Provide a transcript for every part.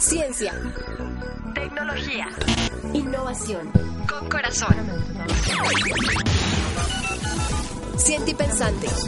Ciencia Tecnología. Innovación. Con corazón. Siente y pensante. Os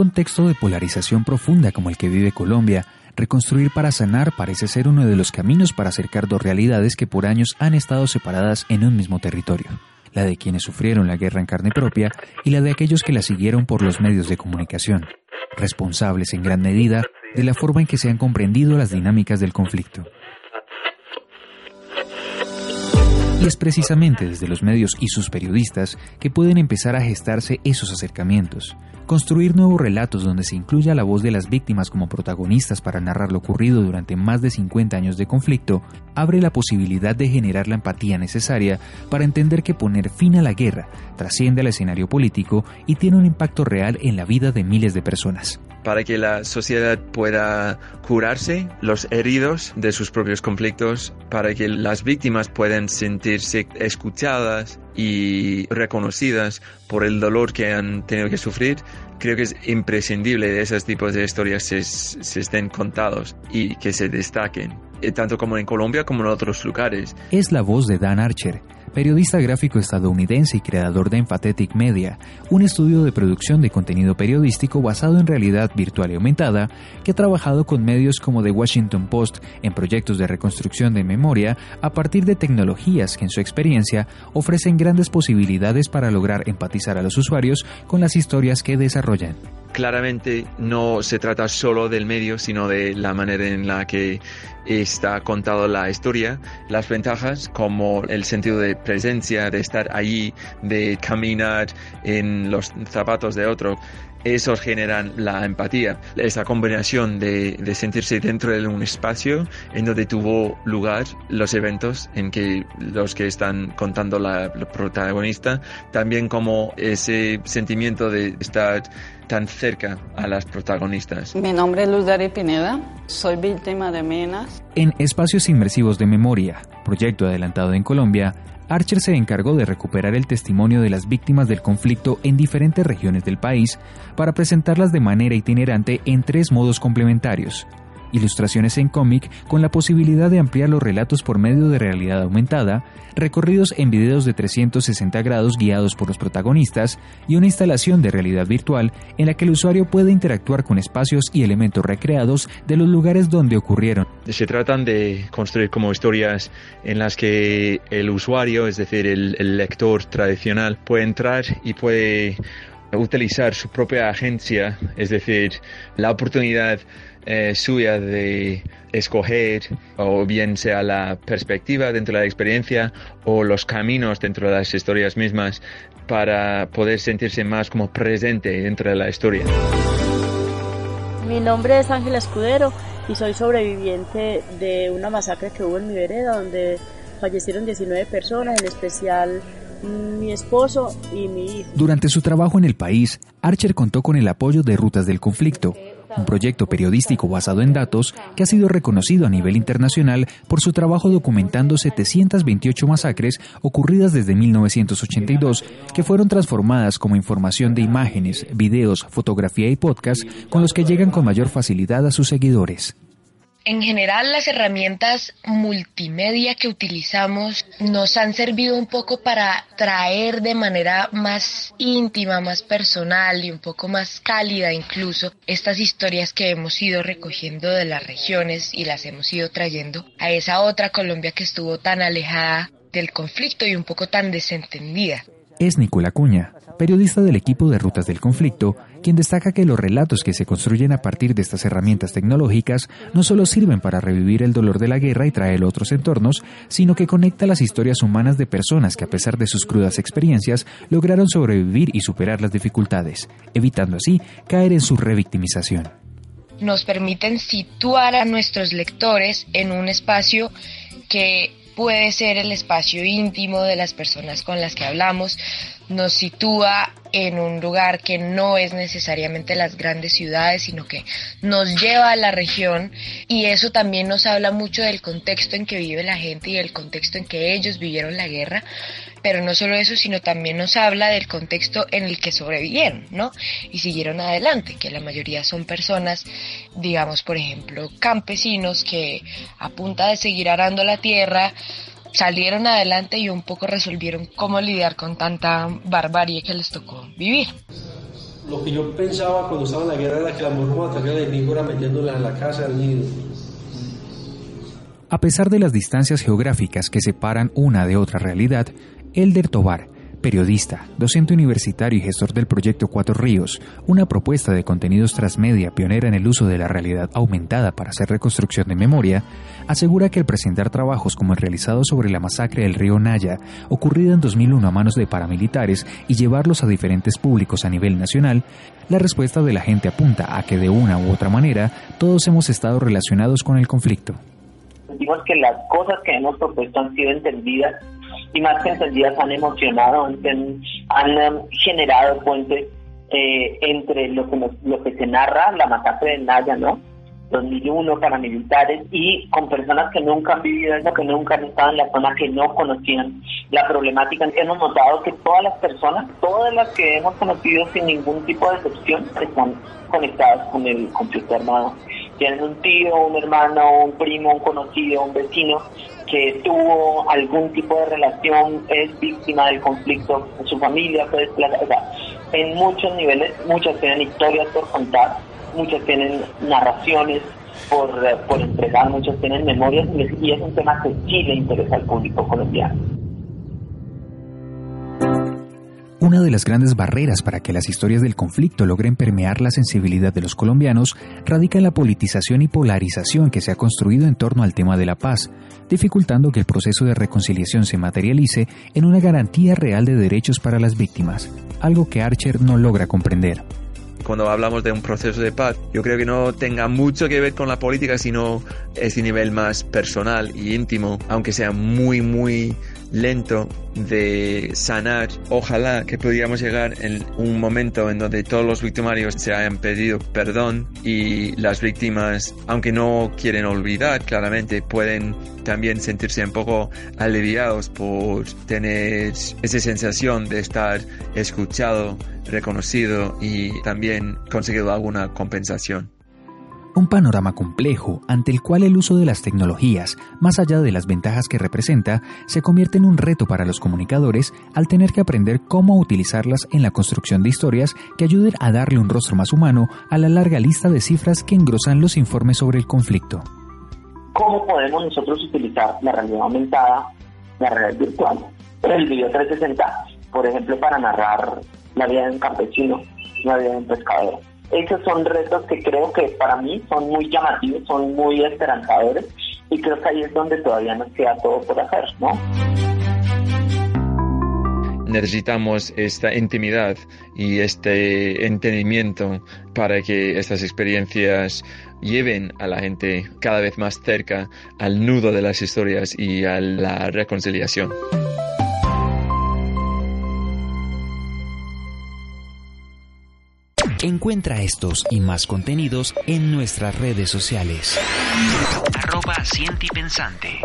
contexto de polarización profunda como el que vive Colombia, reconstruir para sanar parece ser uno de los caminos para acercar dos realidades que por años han estado separadas en un mismo territorio, la de quienes sufrieron la guerra en carne propia y la de aquellos que la siguieron por los medios de comunicación, responsables en gran medida de la forma en que se han comprendido las dinámicas del conflicto. Y es precisamente desde los medios y sus periodistas que pueden empezar a gestarse esos acercamientos, Construir nuevos relatos donde se incluya la voz de las víctimas como protagonistas para narrar lo ocurrido durante más de 50 años de conflicto abre la posibilidad de generar la empatía necesaria para entender que poner fin a la guerra trasciende al escenario político y tiene un impacto real en la vida de miles de personas. Para que la sociedad pueda curarse los heridos de sus propios conflictos, para que las víctimas puedan escuchadas y reconocidas por el dolor que han tenido que sufrir, creo que es imprescindible que esos tipos de historias se, se estén contados y que se destaquen, tanto como en Colombia como en otros lugares. Es la voz de Dan Archer periodista gráfico estadounidense y creador de Empathetic Media, un estudio de producción de contenido periodístico basado en realidad virtual y aumentada, que ha trabajado con medios como The Washington Post en proyectos de reconstrucción de memoria a partir de tecnologías que en su experiencia ofrecen grandes posibilidades para lograr empatizar a los usuarios con las historias que desarrollan claramente no se trata solo del medio, sino de la manera en la que está contado la historia, las ventajas como el sentido de presencia, de estar allí, de caminar en los zapatos de otro, esos generan la empatía, esa combinación de, de, sentirse dentro de un espacio en donde tuvo lugar los eventos en que los que están contando la, la protagonista, también como ese sentimiento de estar tan cerca a las protagonistas. Mi nombre es Luz Dari Pineda, soy víctima de menas. En Espacios Inmersivos de Memoria, proyecto adelantado en Colombia, Archer se encargó de recuperar el testimonio de las víctimas del conflicto en diferentes regiones del país para presentarlas de manera itinerante en tres modos complementarios, ilustraciones en cómic con la posibilidad de ampliar los relatos por medio de realidad aumentada, recorridos en videos de 360 grados guiados por los protagonistas y una instalación de realidad virtual en la que el usuario puede interactuar con espacios y elementos recreados de los lugares donde ocurrieron. Se tratan de construir como historias en las que el usuario, es decir, el, el lector tradicional, puede entrar y puede utilizar su propia agencia, es decir, la oportunidad eh, suya de escoger o bien sea la perspectiva dentro de la experiencia o los caminos dentro de las historias mismas para poder sentirse más como presente dentro de la historia. Mi nombre es Ángela Escudero y soy sobreviviente de una masacre que hubo en mi vereda donde fallecieron 19 personas, en especial mi esposo y mi hijo. Durante su trabajo en el país, Archer contó con el apoyo de Rutas del Conflicto, un proyecto periodístico basado en datos que ha sido reconocido a nivel internacional por su trabajo documentando 728 masacres ocurridas desde 1982 que fueron transformadas como información de imágenes, videos, fotografía y podcast con los que llegan con mayor facilidad a sus seguidores. En general, las herramientas multimedia que utilizamos nos han servido un poco para traer de manera más íntima, más personal y un poco más cálida incluso estas historias que hemos ido recogiendo de las regiones y las hemos ido trayendo a esa otra Colombia que estuvo tan alejada del conflicto y un poco tan desentendida. Es Nicola Cuña, periodista del equipo de Rutas del Conflicto, quien destaca que los relatos que se construyen a partir de estas herramientas tecnológicas no solo sirven para revivir el dolor de la guerra y traer otros entornos, sino que conecta las historias humanas de personas que a pesar de sus crudas experiencias lograron sobrevivir y superar las dificultades, evitando así caer en su revictimización. Nos permiten situar a nuestros lectores en un espacio que puede ser el espacio íntimo de las personas con las que hablamos, nos sitúa en un lugar que no es necesariamente las grandes ciudades, sino que nos lleva a la región y eso también nos habla mucho del contexto en que vive la gente y del contexto en que ellos vivieron la guerra, pero no solo eso, sino también nos habla del contexto en el que sobrevivieron, ¿no? Y siguieron adelante, que la mayoría son personas, digamos, por ejemplo, campesinos que a punta de seguir arando la tierra, salieron adelante y un poco resolvieron cómo lidiar con tanta barbarie que les tocó vivir. Lo que yo pensaba cuando estaba en la guerra era que la mujer cuando atacaba al enemigo era metiéndola en la casa al nido. A pesar de las distancias geográficas que separan una de otra realidad, Elder Tobar periodista, docente universitario y gestor del proyecto Cuatro Ríos, una propuesta de contenidos transmedia pionera en el uso de la realidad aumentada para hacer reconstrucción de memoria, asegura que al presentar trabajos como el realizado sobre la masacre del río Naya, ocurrida en 2001 a manos de paramilitares, y llevarlos a diferentes públicos a nivel nacional, la respuesta de la gente apunta a que de una u otra manera todos hemos estado relacionados con el conflicto. Decimos que las cosas que hemos propuesto han sido entendidas y más que entendidas han emocionado, han, han generado puentes eh, entre lo que, lo que se narra, la masacre de Naya, ¿no? 2001, paramilitares y con personas que nunca han vivido eso, que nunca han estado en la zona, que no conocían la problemática. Hemos notado que todas las personas, todas las que hemos conocido sin ningún tipo de excepción, están conectadas con el conflicto armado. Tienen un tío, un hermano, un primo, un conocido, un vecino que tuvo algún tipo de relación, es víctima del conflicto, su familia fue desplazada. en muchos niveles, muchas tienen historias por contar, muchas tienen narraciones por, por entregar, muchas tienen memorias y es un tema que sí le interesa al público colombiano. Una de las grandes barreras para que las historias del conflicto logren permear la sensibilidad de los colombianos radica en la politización y polarización que se ha construido en torno al tema de la paz, dificultando que el proceso de reconciliación se materialice en una garantía real de derechos para las víctimas, algo que Archer no logra comprender. Cuando hablamos de un proceso de paz, yo creo que no tenga mucho que ver con la política, sino ese nivel más personal y íntimo, aunque sea muy, muy lento de sanar. Ojalá que pudiéramos llegar en un momento en donde todos los victimarios se hayan pedido perdón y las víctimas, aunque no quieren olvidar, claramente pueden también sentirse un poco aliviados por tener esa sensación de estar escuchado reconocido y también conseguido alguna compensación. Un panorama complejo ante el cual el uso de las tecnologías, más allá de las ventajas que representa, se convierte en un reto para los comunicadores al tener que aprender cómo utilizarlas en la construcción de historias que ayuden a darle un rostro más humano a la larga lista de cifras que engrosan los informes sobre el conflicto. ¿Cómo podemos nosotros utilizar la realidad aumentada, la realidad virtual, el video 360, por ejemplo, para narrar la vida de un campesino, la vida de un pescador. Esos son retos que creo que para mí son muy llamativos, son muy esperanzadores y creo que ahí es donde todavía nos queda todo por hacer, ¿no? necesitamos esta intimidad y este entendimiento para que estas experiencias lleven a la gente cada vez más cerca al nudo de las historias y a la reconciliación. Encuentra estos y más contenidos en nuestras redes sociales. Arroba Pensante.